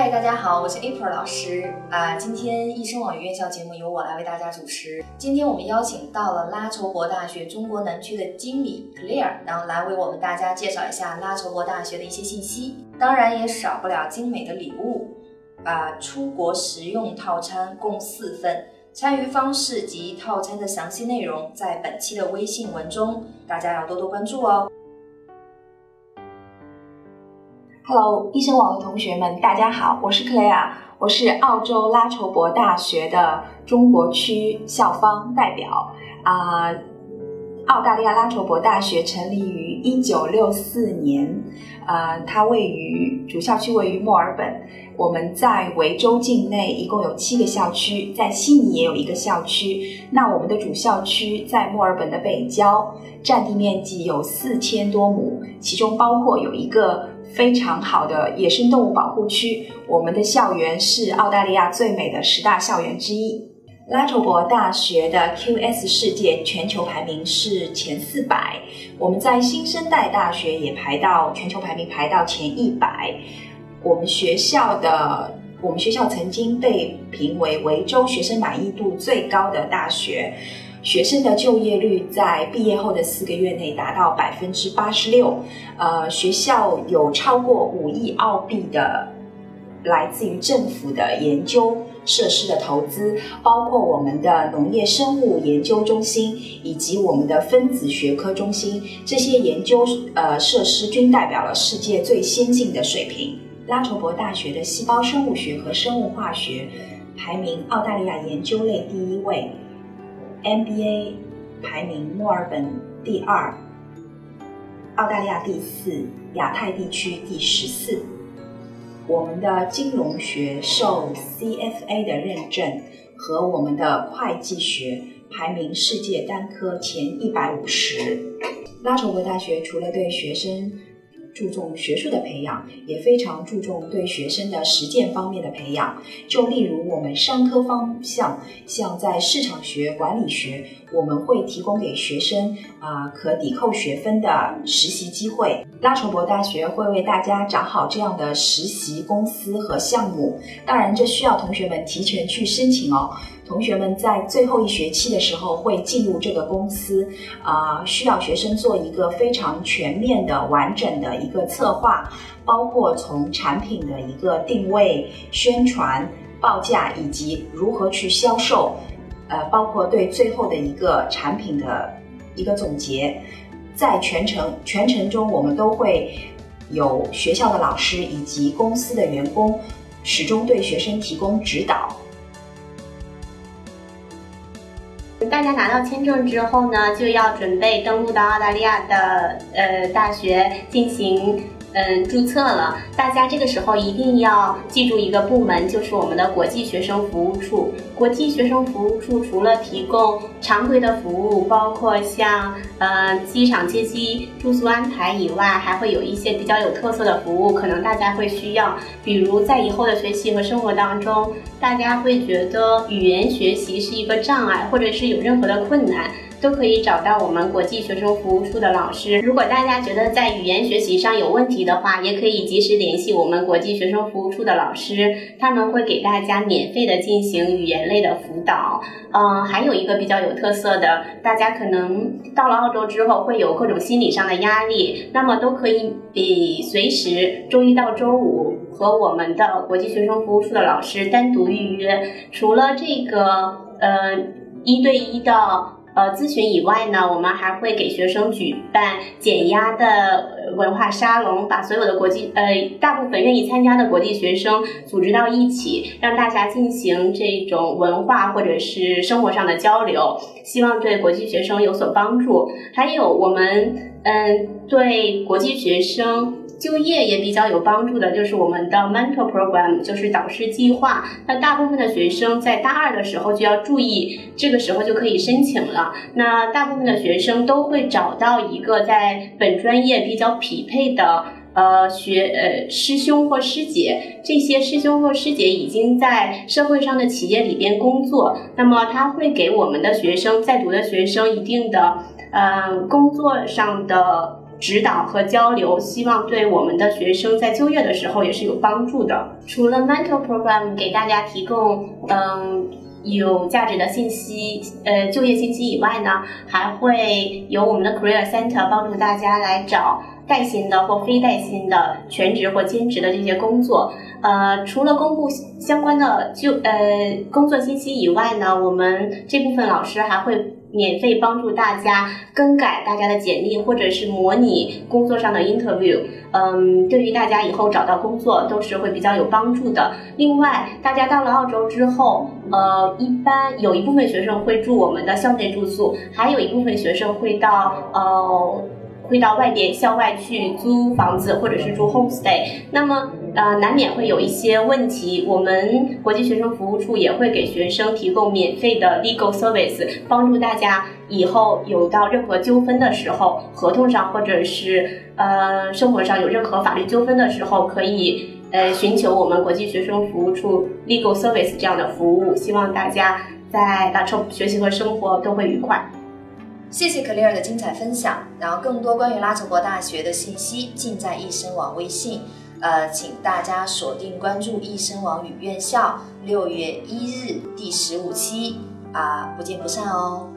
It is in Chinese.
嗨大家好，我是 April 老师啊。今天医生网语院校节目由我来为大家主持。今天我们邀请到了拉筹伯大学中国南区的经理 Clare，然后来为我们大家介绍一下拉筹伯大学的一些信息。当然也少不了精美的礼物啊，出国实用套餐共四份，参与方式及套餐的详细内容在本期的微信文中，大家要多多关注哦。Hello，医生网的同学们，大家好，我是克莱尔，我是澳洲拉筹伯大学的中国区校方代表啊。澳大利亚拉筹伯大学成立于一九六四年，呃，它位于主校区位于墨尔本。我们在维州境内一共有七个校区，在悉尼也有一个校区。那我们的主校区在墨尔本的北郊，占地面积有四千多亩，其中包括有一个。非常好的野生动物保护区，我们的校园是澳大利亚最美的十大校园之一。拉筹伯大学的 QS 世界全球排名是前四百，我们在新生代大学也排到全球排名排到前一百。我们学校的我们学校曾经被评为维州学生满意度最高的大学。学生的就业率在毕业后的四个月内达到百分之八十六，呃，学校有超过五亿澳币的来自于政府的研究设施的投资，包括我们的农业生物研究中心以及我们的分子学科中心，这些研究呃设施均代表了世界最先进的水平。拉筹伯大学的细胞生物学和生物化学排名澳大利亚研究类第一位。MBA 排名墨尔本第二，澳大利亚第四，亚太地区第十四。我们的金融学受 CFA 的认证，和我们的会计学排名世界单科前一百五十。拉筹伯大学除了对学生注重学术的培养，也非常注重对学生的实践方面的培养。就例如我们商科方向，像在市场学、管理学，我们会提供给学生啊可抵扣学分的实习机会。拉筹伯大学会为大家找好这样的实习公司和项目，当然这需要同学们提前去申请哦。同学们在最后一学期的时候会进入这个公司，啊，需要学生做一个非常全面的、完整的一个策划，包括从产品的一个定位、宣传、报价以及如何去销售，呃，包括对最后的一个产品的一个总结，在全程全程中，我们都会有学校的老师以及公司的员工始终对学生提供指导。大家拿到签证之后呢，就要准备登陆到澳大利亚的呃大学进行。嗯，注册了。大家这个时候一定要记住一个部门，就是我们的国际学生服务处。国际学生服务处除了提供常规的服务，包括像呃机场接机、住宿安排以外，还会有一些比较有特色的服务，可能大家会需要。比如在以后的学习和生活当中，大家会觉得语言学习是一个障碍，或者是有任何的困难。都可以找到我们国际学生服务处的老师。如果大家觉得在语言学习上有问题的话，也可以及时联系我们国际学生服务处的老师，他们会给大家免费的进行语言类的辅导。嗯，还有一个比较有特色的，大家可能到了澳洲之后会有各种心理上的压力，那么都可以比随时周一到周五和我们的国际学生服务处的老师单独预约。除了这个，呃，一对一的。呃，咨询以外呢，我们还会给学生举办减压的文化沙龙，把所有的国际呃大部分愿意参加的国际学生组织到一起，让大家进行这种文化或者是生活上的交流，希望对国际学生有所帮助。还有我们嗯，对国际学生。就业也比较有帮助的，就是我们的 mentor program，就是导师计划。那大部分的学生在大二的时候就要注意，这个时候就可以申请了。那大部分的学生都会找到一个在本专业比较匹配的呃学呃师兄或师姐。这些师兄或师姐已经在社会上的企业里边工作，那么他会给我们的学生在读的学生一定的呃工作上的。指导和交流，希望对我们的学生在就业的时候也是有帮助的。除了 mentor program 给大家提供嗯有价值的信息，呃就业信息以外呢，还会有我们的 career center 帮助大家来找带薪的或非带薪的全职或兼职的这些工作。呃，除了公布相关的就呃工作信息以外呢，我们这部分老师还会免费帮助大家更改大家的简历，或者是模拟工作上的 interview。嗯，对于大家以后找到工作都是会比较有帮助的。另外，大家到了澳洲之后，呃，一般有一部分学生会住我们的校内住宿，还有一部分学生会到呃。会到外边校外去租房子，或者是住 homestay，那么呃难免会有一些问题。我们国际学生服务处也会给学生提供免费的 legal service，帮助大家以后有到任何纠纷的时候，合同上或者是呃生活上有任何法律纠纷的时候，可以呃寻求我们国际学生服务处 legal service 这样的服务。希望大家在大抽学习和生活都会愉快。谢谢 Clear 的精彩分享，然后更多关于拉筹伯大学的信息尽在易声网微信，呃，请大家锁定关注易生网与院校六月一日第十五期啊，不见不散哦。